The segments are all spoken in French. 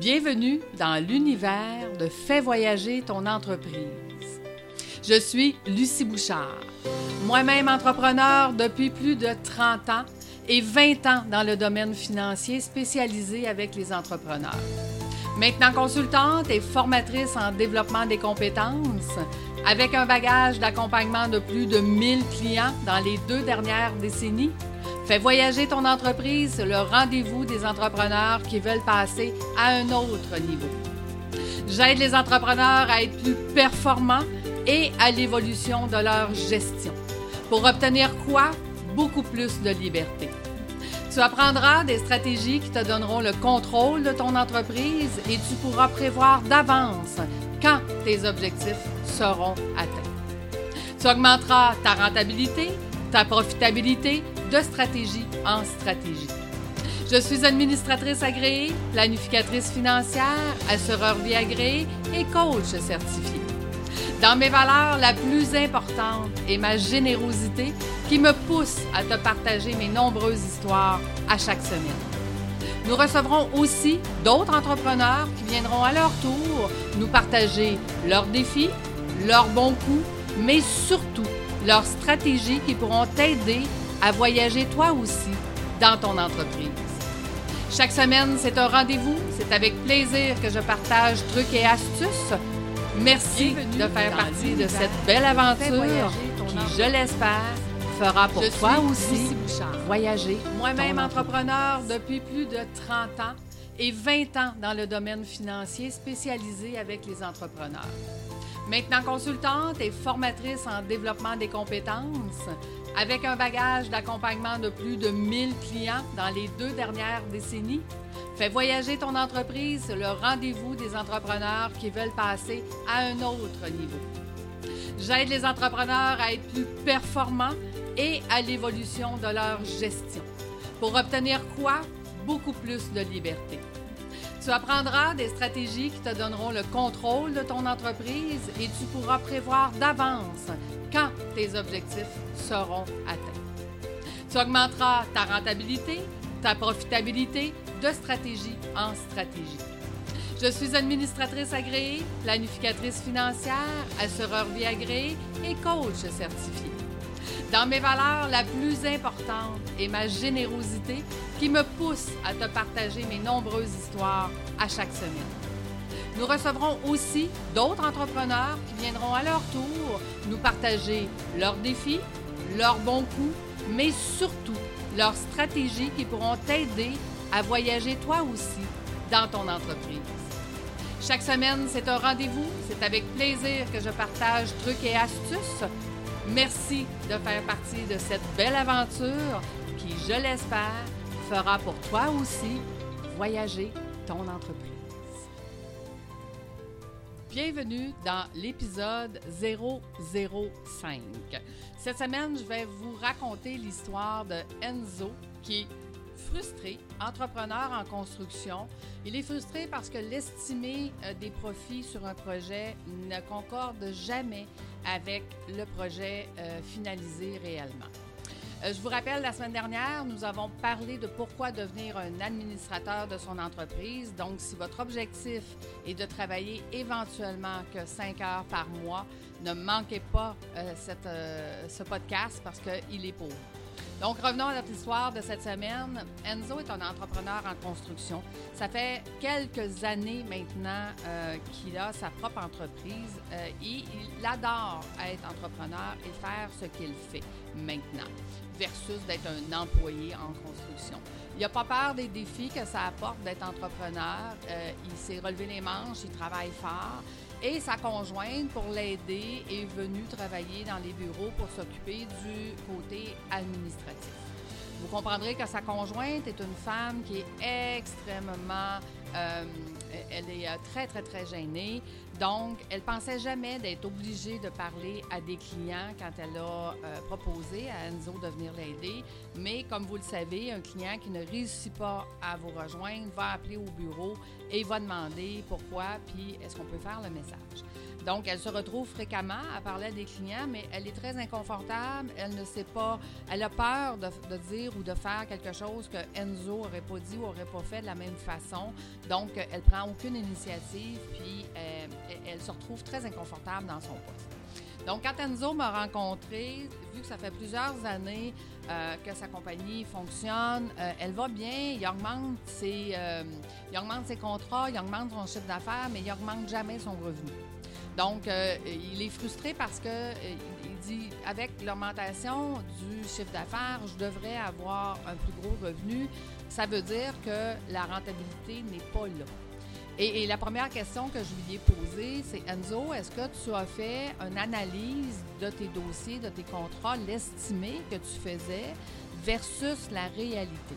Bienvenue dans l'univers de Fais voyager ton entreprise. Je suis Lucie Bouchard, moi-même entrepreneur depuis plus de 30 ans et 20 ans dans le domaine financier spécialisé avec les entrepreneurs. Maintenant consultante et formatrice en développement des compétences, avec un bagage d'accompagnement de plus de 1000 clients dans les deux dernières décennies, Fais voyager ton entreprise, le rendez-vous des entrepreneurs qui veulent passer à un autre niveau. J'aide les entrepreneurs à être plus performants et à l'évolution de leur gestion. Pour obtenir quoi? Beaucoup plus de liberté. Tu apprendras des stratégies qui te donneront le contrôle de ton entreprise et tu pourras prévoir d'avance quand tes objectifs seront atteints. Tu augmenteras ta rentabilité, ta profitabilité de stratégie en stratégie. Je suis administratrice agréée, planificatrice financière, assureur vie agréée et coach certifié. Dans mes valeurs, la plus importante est ma générosité qui me pousse à te partager mes nombreuses histoires à chaque semaine. Nous recevrons aussi d'autres entrepreneurs qui viendront à leur tour nous partager leurs défis, leurs bons coups, mais surtout leurs stratégies qui pourront t'aider à voyager toi aussi dans ton entreprise. Chaque semaine, c'est un rendez-vous. C'est avec plaisir que je partage trucs et astuces. Merci de faire partie de cette belle aventure qui, je l'espère, fera pour toi aussi voyager. Moi-même entrepreneur depuis plus de 30 ans et 20 ans dans le domaine financier spécialisé avec les entrepreneurs. Maintenant consultante et formatrice en développement des compétences, avec un bagage d'accompagnement de plus de 1000 clients dans les deux dernières décennies, fais voyager ton entreprise, le rendez-vous des entrepreneurs qui veulent passer à un autre niveau. J'aide les entrepreneurs à être plus performants et à l'évolution de leur gestion. Pour obtenir quoi? Beaucoup plus de liberté. Tu apprendras des stratégies qui te donneront le contrôle de ton entreprise et tu pourras prévoir d'avance quand tes objectifs seront atteints. Tu augmenteras ta rentabilité, ta profitabilité de stratégie en stratégie. Je suis administratrice agréée, planificatrice financière, assureur vie agréée et coach certifié. Dans mes valeurs, la plus importante est ma générosité qui me pousse à te partager mes nombreuses histoires à chaque semaine. Nous recevrons aussi d'autres entrepreneurs qui viendront à leur tour nous partager leurs défis, leurs bons coups, mais surtout leurs stratégies qui pourront t'aider à voyager toi aussi dans ton entreprise. Chaque semaine, c'est un rendez-vous. C'est avec plaisir que je partage trucs et astuces. Merci de faire partie de cette belle aventure qui, je l'espère, fera pour toi aussi voyager ton entreprise. Bienvenue dans l'épisode 005. Cette semaine, je vais vous raconter l'histoire de Enzo qui frustré, entrepreneur en construction. Il est frustré parce que l'estimé euh, des profits sur un projet ne concorde jamais avec le projet euh, finalisé réellement. Euh, je vous rappelle, la semaine dernière, nous avons parlé de pourquoi devenir un administrateur de son entreprise. Donc, si votre objectif est de travailler éventuellement que cinq heures par mois, ne manquez pas cette, ce podcast parce qu'il est pour donc, revenons à notre histoire de cette semaine. Enzo est un entrepreneur en construction. Ça fait quelques années maintenant euh, qu'il a sa propre entreprise euh, et il adore être entrepreneur et faire ce qu'il fait maintenant versus d'être un employé en construction. Il n'a pas peur des défis que ça apporte d'être entrepreneur. Euh, il s'est relevé les manches, il travaille fort. Et sa conjointe, pour l'aider, est venue travailler dans les bureaux pour s'occuper du côté administratif. Vous comprendrez que sa conjointe est une femme qui est extrêmement euh, elle est euh, très, très, très gênée. Donc, elle pensait jamais d'être obligée de parler à des clients quand elle a euh, proposé à Enzo de venir l'aider. Mais comme vous le savez, un client qui ne réussit pas à vous rejoindre va appeler au bureau et va demander pourquoi, puis est-ce qu'on peut faire le message. Donc, elle se retrouve fréquemment à parler à des clients, mais elle est très inconfortable. Elle ne sait pas, elle a peur de, dire ou de faire quelque chose que Enzo n'aurait pas dit ou n'aurait pas fait de la même façon. Donc, elle prend aucune initiative, puis euh, elle se retrouve très inconfortable dans son poste. Donc, quand Enzo m'a rencontré, vu que ça fait plusieurs années euh, que sa compagnie fonctionne, euh, elle va bien, il augmente, ses, il augmente ses contrats, il augmente son chiffre d'affaires, mais il augmente jamais son revenu. Donc, il est frustré parce que il dit, avec l'augmentation du chiffre d'affaires, je devrais avoir un plus gros revenu. Ça veut dire que la rentabilité n'est pas là. Et, la première question que je lui ai posée, c'est Enzo, est-ce que tu as fait une analyse de tes dossiers, de tes contrats, l'estimé que tu faisais versus la réalité?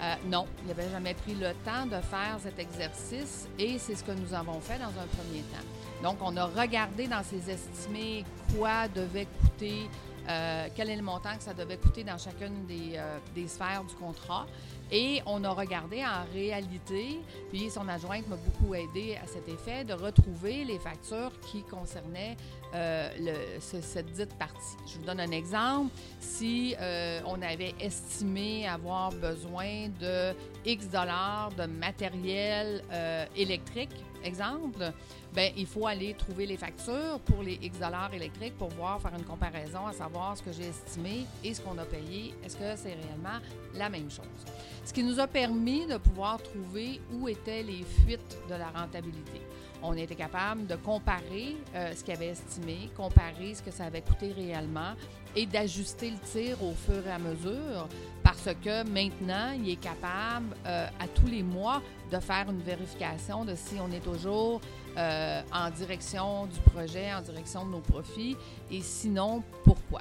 Euh, non, il n'avait jamais pris le temps de faire cet exercice et c'est ce que nous avons fait dans un premier temps. Donc, on a regardé dans ces estimés quoi devait coûter, euh, quel est le montant que ça devait coûter dans chacune des, euh, des sphères du contrat. Et on a regardé en réalité, puis son adjointe m'a beaucoup aidé à cet effet, de retrouver les factures qui concernaient euh, cette dite partie. Je vous donne un exemple. Si on avait estimé avoir besoin de X dollars de matériel électrique, exemple, ben il faut aller trouver les factures pour les X dollars électriques pour voir, faire une comparaison, à savoir ce que j'ai estimé et ce qu'on a payé. Est-ce que c'est réellement la même chose? Ce qui nous a permis de pouvoir trouver où étaient les fuites de la rentabilité. On était capable de comparer euh, ce qu'il avait estimé, comparer ce que ça avait coûté réellement et d'ajuster le tir au fur et à mesure parce que maintenant, il est capable euh, à tous les mois de faire une vérification de si on est toujours euh, en direction du projet, en direction de nos profits et sinon, pourquoi.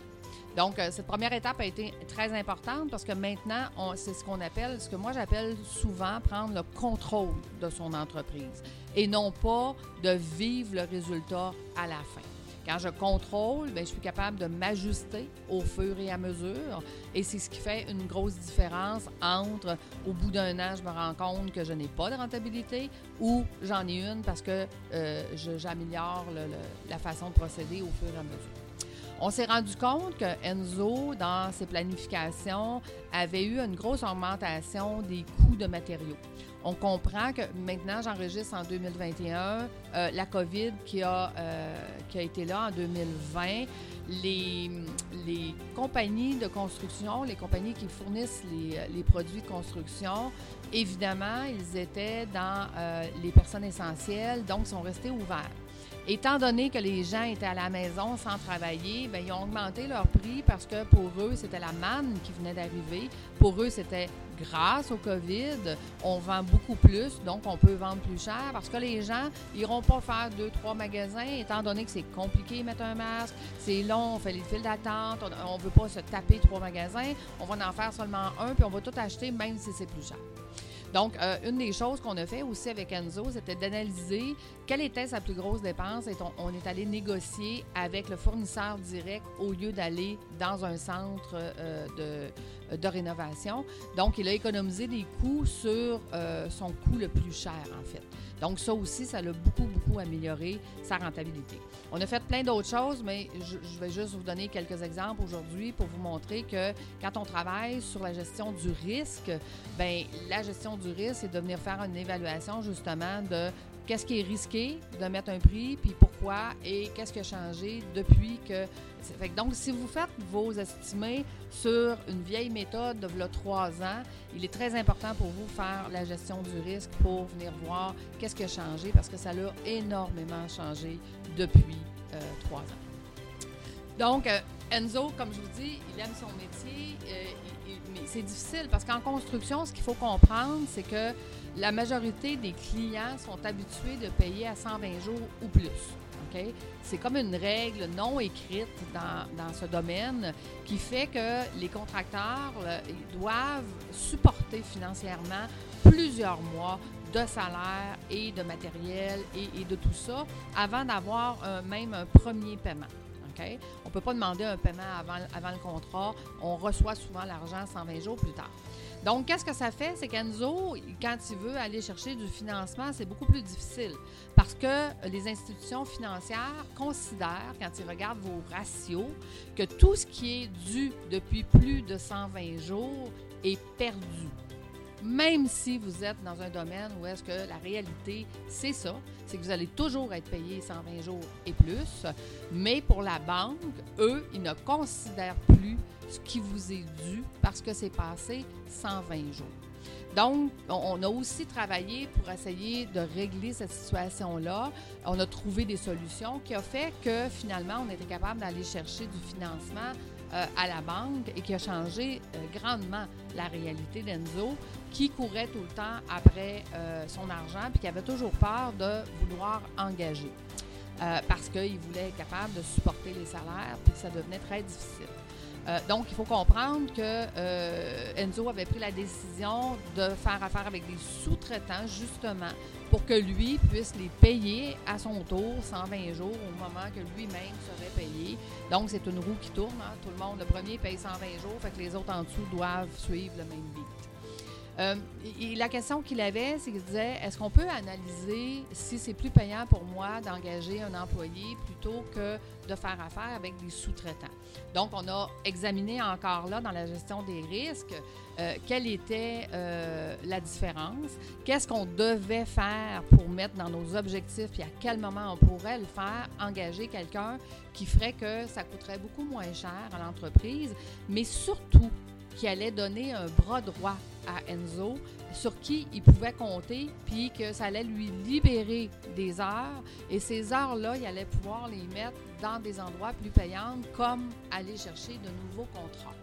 Donc, euh, cette première étape a été très importante parce que maintenant, c'est ce qu'on appelle, ce que moi j'appelle souvent prendre le contrôle de son entreprise et non pas de vivre le résultat à la fin. Quand je contrôle, bien, je suis capable de m'ajuster au fur et à mesure. Et c'est ce qui fait une grosse différence entre au bout d'un an, je me rends compte que je n'ai pas de rentabilité ou j'en ai une parce que euh, j'améliore la façon de procéder au fur et à mesure. On s'est rendu compte que Enzo, dans ses planifications, avait eu une grosse augmentation des coûts de matériaux. On comprend que maintenant, j'enregistre en 2021, euh, la COVID qui a, euh, qui a été là en 2020, les, les compagnies de construction, les compagnies qui fournissent les, les produits de construction, évidemment, ils étaient dans euh, les personnes essentielles, donc sont restés ouverts. Étant donné que les gens étaient à la maison sans travailler, bien, ils ont augmenté leur prix parce que pour eux, c'était la manne qui venait d'arriver. Pour eux, c'était grâce au COVID, on vend beaucoup plus, donc on peut vendre plus cher parce que les gens n'iront pas faire deux, trois magasins, étant donné que c'est compliqué de mettre un masque, c'est long, on fait les files d'attente, on ne veut pas se taper trois magasins, on va en faire seulement un, puis on va tout acheter même si c'est plus cher. Donc, euh, une des choses qu'on a fait aussi avec Enzo, c'était d'analyser quelle était sa plus grosse dépense. Et on, est allé négocier avec le fournisseur direct au lieu d'aller dans un centre euh, de, de, rénovation. Donc, il a économisé des coûts sur euh, son coût le plus cher, en fait. Donc, ça aussi, ça l'a beaucoup, beaucoup amélioré sa rentabilité. On a fait plein d'autres choses, mais je, je, vais juste vous donner quelques exemples aujourd'hui pour vous montrer que quand on travaille sur la gestion du risque, bien, la gestion du risque, c'est de venir faire une évaluation justement de qu'est-ce qui est risqué de mettre un prix, puis pourquoi, et qu'est-ce qui a changé depuis que. donc, si vous faites vos estimés sur une vieille méthode de trois ans, il est très important pour vous faire la gestion du risque pour venir voir qu'est-ce qui a changé, parce que ça a énormément changé depuis euh, trois ans. Donc, euh, Enzo, comme je vous dis, il aime son métier, euh, mais c'est difficile parce qu'en construction, ce qu'il faut comprendre, c'est que la majorité des clients sont habitués de payer à 120 jours ou plus. C'est comme une règle non écrite dans, ce domaine qui fait que les contracteurs doivent supporter financièrement plusieurs mois de salaire et de matériel et, de tout ça avant d'avoir même un premier paiement. On ne peut pas demander un paiement avant, avant le contrat. On reçoit souvent l'argent 120 jours plus tard. Donc, qu'est-ce que ça fait? C'est qu'Enzo, quand il veut aller chercher du financement, c'est beaucoup plus difficile parce que les institutions financières considèrent, quand ils regardent vos ratios, que tout ce qui est dû depuis plus de 120 jours est perdu même si vous êtes dans un domaine où est-ce que la réalité, c'est ça, c'est que vous allez toujours être payé 120 jours et plus, mais pour la banque, eux, ils ne considèrent plus ce qui vous est dû parce que c'est passé 120 jours. Donc, on a aussi travaillé pour essayer de régler cette situation-là. On a trouvé des solutions qui ont fait que finalement, on était capable d'aller chercher du financement euh, à la banque et qui a changé euh, grandement la réalité d'Enzo, qui courait tout le temps après euh, son argent puis qui avait toujours peur de vouloir engager. parce qu'il voulait être capable de supporter les salaires puis que ça devenait très difficile. Donc, il faut comprendre que Enzo avait pris la décision de faire affaire avec des sous-traitants, justement, pour que lui puisse les payer à son tour 120 jours au moment que lui-même serait payé. Donc, c'est une roue qui tourne. Hein. Tout le monde, le premier paye 120 jours, fait que les autres en dessous doivent suivre le même beat. Euh, et la question qu'il avait, c'est qu'il disait est-ce qu'on peut analyser si c'est plus payant pour moi d'engager un employé plutôt que de faire affaire avec des sous-traitants? Donc, on a examiné encore là dans la gestion des risques euh, quelle était euh, la différence, qu'est-ce qu'on devait faire pour mettre dans nos objectifs, puis à quel moment on pourrait le faire, engager quelqu'un qui ferait que ça coûterait beaucoup moins cher à l'entreprise, mais surtout qui allait donner un bras droit à Enzo sur qui il pouvait compter, puis que ça allait lui libérer des heures. Et ces heures-là, il allait pouvoir les mettre dans des endroits plus payants, comme aller chercher de nouveaux contrats.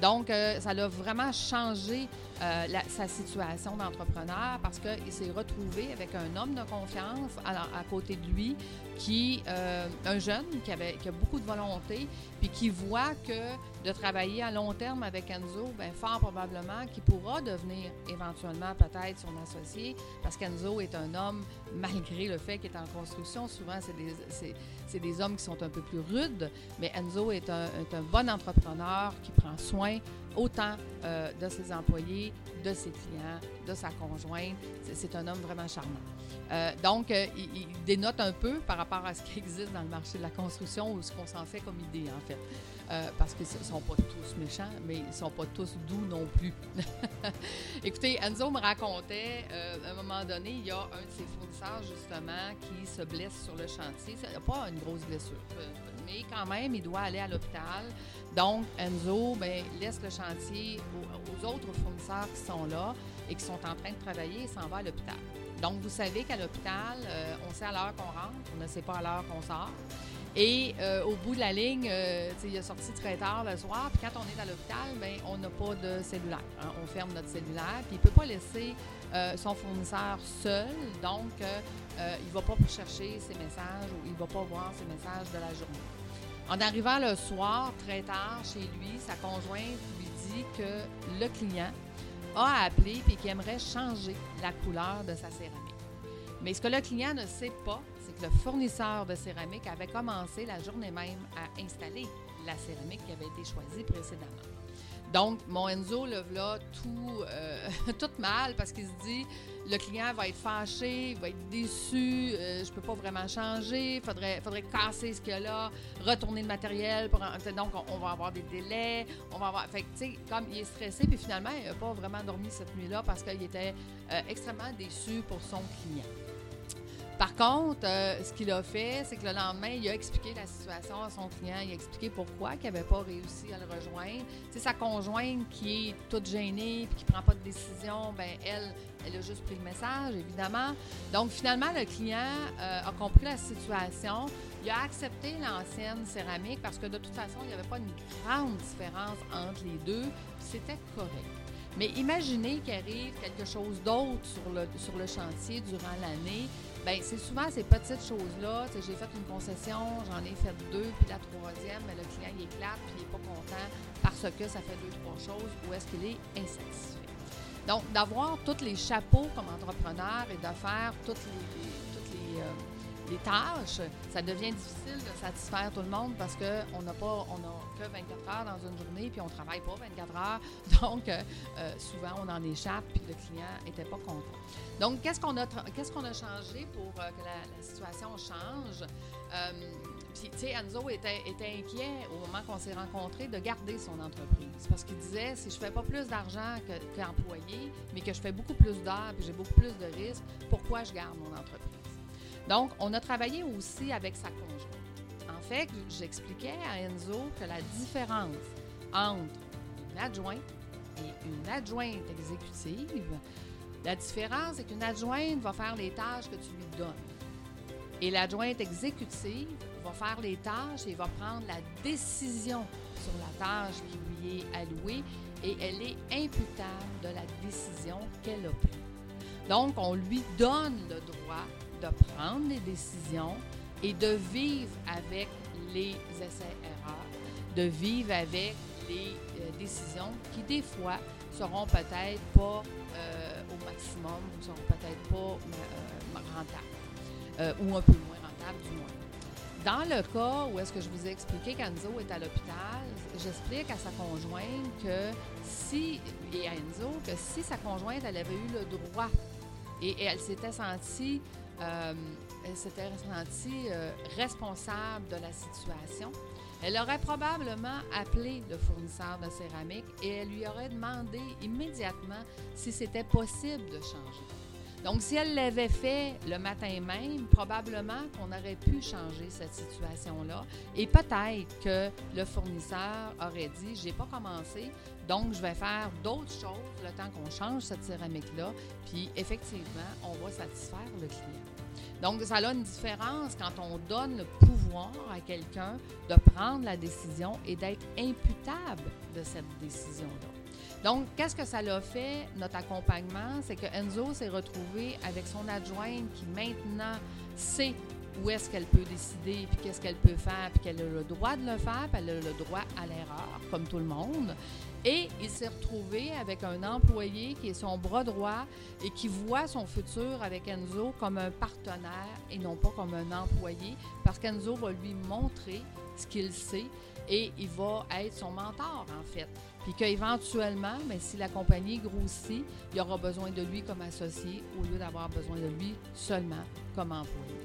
Donc, euh, ça a vraiment changé euh, sa situation d'entrepreneur parce qu'il s'est retrouvé avec un homme de confiance à, côté de lui, qui, euh, un jeune qui, avait, qui a beaucoup de volonté, puis qui voit que de travailler à long terme avec Enzo, bien, fort probablement qu'il pourra devenir éventuellement peut-être son associé, parce qu'Enzo est un homme, malgré le fait qu'il est en construction, souvent c'est des, c'est, des hommes qui sont un peu plus rudes, mais Enzo est un, est un bon entrepreneur qui prend soin autant euh, de ses employés, de ses clients, de sa conjointe. C'est un homme vraiment charmant. Euh, donc, euh, il, dénote un peu par rapport à ce qui existe dans le marché de la construction ou ce qu'on s'en fait comme idée, en fait. parce qu'ils ne sont pas tous méchants, mais ils ne sont pas tous doux non plus. Écoutez, Enzo me racontait, à un moment donné, il y a un de ses fournisseurs, justement, qui se blesse sur le chantier. Ce pas une grosse blessure, mais quand même, il doit aller à l'hôpital. Donc, Enzo ben, laisse le chantier aux, autres fournisseurs qui sont là et qui sont en train de travailler et s'en va à l'hôpital. Donc, vous savez qu'à l'hôpital, euh, on sait à l'heure qu'on rentre, on ne sait pas à l'heure qu'on sort. Et euh, au bout de la ligne, euh, il est sorti très tard le soir. Puis quand on est à l'hôpital, ben, on n'a pas de cellulaire. Hein. On ferme notre cellulaire. Puis il ne peut pas laisser son fournisseur seul. Donc, il ne va pas chercher ses messages ou il ne va pas voir ses messages de la journée. En arrivant le soir, très tard, chez lui, sa conjointe lui dit que le client a appelé et qu'il aimerait changer la couleur de sa céramique. Mais ce que le client ne sait pas, c'est que le fournisseur de céramique avait commencé la journée même à installer la céramique qui avait été choisie précédemment. Donc, mon Enzo, le là, tout, euh, tout mal parce qu'il se dit le client va être fâché, il va être déçu, euh, je peux pas vraiment changer, il faudrait, faudrait casser ce qu'il y a là, retourner le matériel. Pour, donc, on, va avoir des délais, on va avoir. Comme il est stressé, puis finalement, il n'a pas vraiment dormi cette nuit-là parce qu'il était euh, extrêmement déçu pour son client. Par contre, euh, ce qu'il a fait, c'est que le lendemain, il a expliqué la situation à son client, il a expliqué pourquoi il n'avait pas réussi à le rejoindre. C'est sa conjointe qui est toute gênée puis qui ne prend pas de décision, ben elle, elle a juste pris le message, évidemment. Donc, finalement, le client euh, a compris la situation. Il a accepté l'ancienne céramique parce que de toute façon, il n'y avait pas une grande différence entre les deux. C'était correct. Mais imaginez qu'il arrive quelque chose d'autre sur le, sur le chantier durant l'année Bien, c'est souvent ces petites choses-là. J'ai fait une concession, j'en ai fait deux, puis la troisième, mais le client il éclate, puis il n'est pas content parce que ça fait deux, trois choses, ou est-ce qu'il est insatisfait. Donc, d'avoir tous les chapeaux comme entrepreneur et de faire toutes les, les, tâches, ça devient difficile de satisfaire tout le monde parce qu'on n'a pas, on a que 24 heures dans une journée, puis on ne travaille pas 24 heures. Donc, euh, euh, souvent, on en échappe, puis le client n'était pas content. Donc, qu'est-ce qu'on a, a changé pour euh, que la, situation change? puis, tu sais, Enzo était, inquiet au moment qu'on s'est rencontrés de garder son entreprise parce qu'il disait si je fais pas plus d'argent qu'employé, mais que je fais beaucoup plus d'heures puis j'ai beaucoup plus de risques, pourquoi je garde mon entreprise? Donc, on a travaillé aussi avec sa conjointe. En fait, j'expliquais à Enzo que la différence entre une adjointe et une adjointe exécutive, la différence, c'est qu'une adjointe va faire les tâches que tu lui donnes. Et l'adjointe exécutive va faire les tâches et va prendre la décision sur la tâche qui lui est allouée et elle est imputable de la décision qu'elle a prise. Donc, on lui donne le droit de prendre les décisions et de vivre avec les essais-erreurs, de vivre avec les euh, décisions qui, des fois, seront peut-être pas euh, au maximum ou seront peut-être pas euh, rentables, ou un peu moins rentables du moins. Dans le cas où est-ce que je vous ai expliqué qu'Enzo est à l'hôpital, j'explique à sa conjointe que si, et à Enzo, que si sa conjointe, avait eu le droit et elle s'était sentie euh, elle s'était ressentie euh, responsable de la situation. Elle aurait probablement appelé le fournisseur de céramique et elle lui aurait demandé immédiatement si c'était possible de changer. Donc, si elle l'avait fait le matin même, probablement qu'on aurait pu changer cette situation-là. Et peut-être que le fournisseur aurait dit J'ai pas commencé, donc je vais faire d'autres choses le temps qu'on change cette céramique-là. Puis, effectivement, on va satisfaire le client. Donc, ça a une différence quand on donne le pouvoir à quelqu'un de prendre la décision et d'être imputable de cette décision-là. Donc, qu'est-ce que ça l'a fait, notre accompagnement? C'est que Enzo s'est retrouvé avec son adjointe qui maintenant sait où est-ce qu'elle peut décider, puis qu'est-ce qu'elle peut faire, puis qu'elle a le droit de le faire, puis elle a le droit à l'erreur, comme tout le monde. Et il s'est retrouvé avec un employé qui est son bras droit et qui voit son futur avec Enzo comme un partenaire et non pas comme un employé, parce qu'Enzo va lui montrer ce qu'il sait et il va être son mentor, en fait. Puis qu'éventuellement, mais si la compagnie grossit, il y aura besoin de lui comme associé au lieu d'avoir besoin de lui seulement comme employé.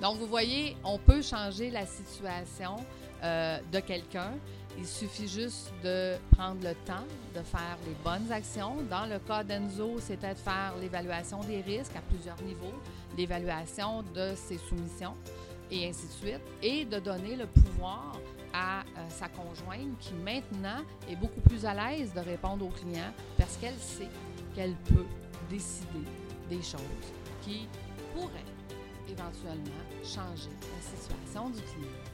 Donc, vous voyez, on peut changer la situation euh, de quelqu'un. Il suffit juste de prendre le temps de faire les bonnes actions. Dans le cas d'Enzo, c'était de faire l'évaluation des risques à plusieurs niveaux, l'évaluation de ses soumissions et ainsi de suite, et de donner le pouvoir à euh, sa conjointe qui maintenant est beaucoup plus à l'aise de répondre aux clients parce qu'elle sait qu'elle peut décider des choses qui pourraient éventuellement changer la situation du client.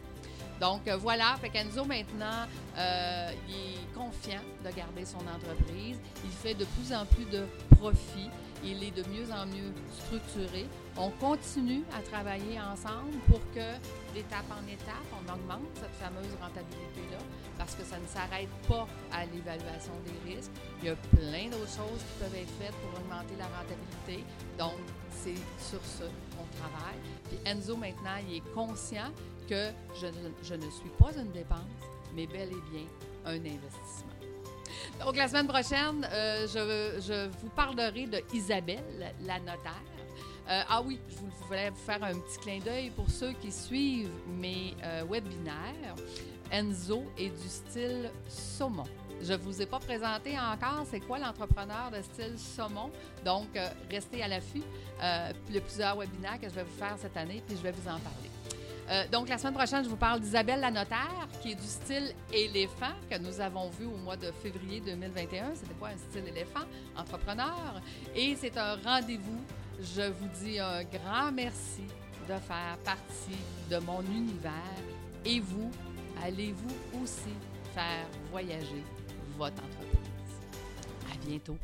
Donc euh, voilà, fait maintenant, euh, est confiant de garder son entreprise. Il fait de plus en plus de profits. Il est de mieux en mieux structuré. On continue à travailler ensemble pour que d'étape en étape, on augmente cette fameuse rentabilité-là parce que ça ne s'arrête pas à l'évaluation des risques. Il y a plein d'autres choses qui peuvent être faites pour augmenter la rentabilité. Donc, c'est sur ce qu'on travaille. Puis Enzo, maintenant, il est conscient que je, je ne suis pas une dépense, mais bel et bien un investissement. Donc, la semaine prochaine, euh, je, vous parlerai de Isabelle, la notaire. Euh, ah oui, je voulais vous faire un petit clin d'œil pour ceux qui suivent mes euh, webinaires. Enzo est du style saumon. Je ne vous ai pas présenté encore c'est quoi l'entrepreneur de style saumon? Donc, restez à l'affût. il y a plusieurs webinaires que je vais vous faire cette année, puis je vais vous en parler. Euh, donc, la semaine prochaine, je vous parle d'Isabelle la notaire, qui est du style éléphant, que nous avons vu au mois de février 2021. C'était quoi un style éléphant? Entrepreneur. Et c'est un rendez-vous. Je vous dis un grand merci de faire partie de mon univers. Et vous, allez-vous aussi faire voyager votre entreprise? À bientôt.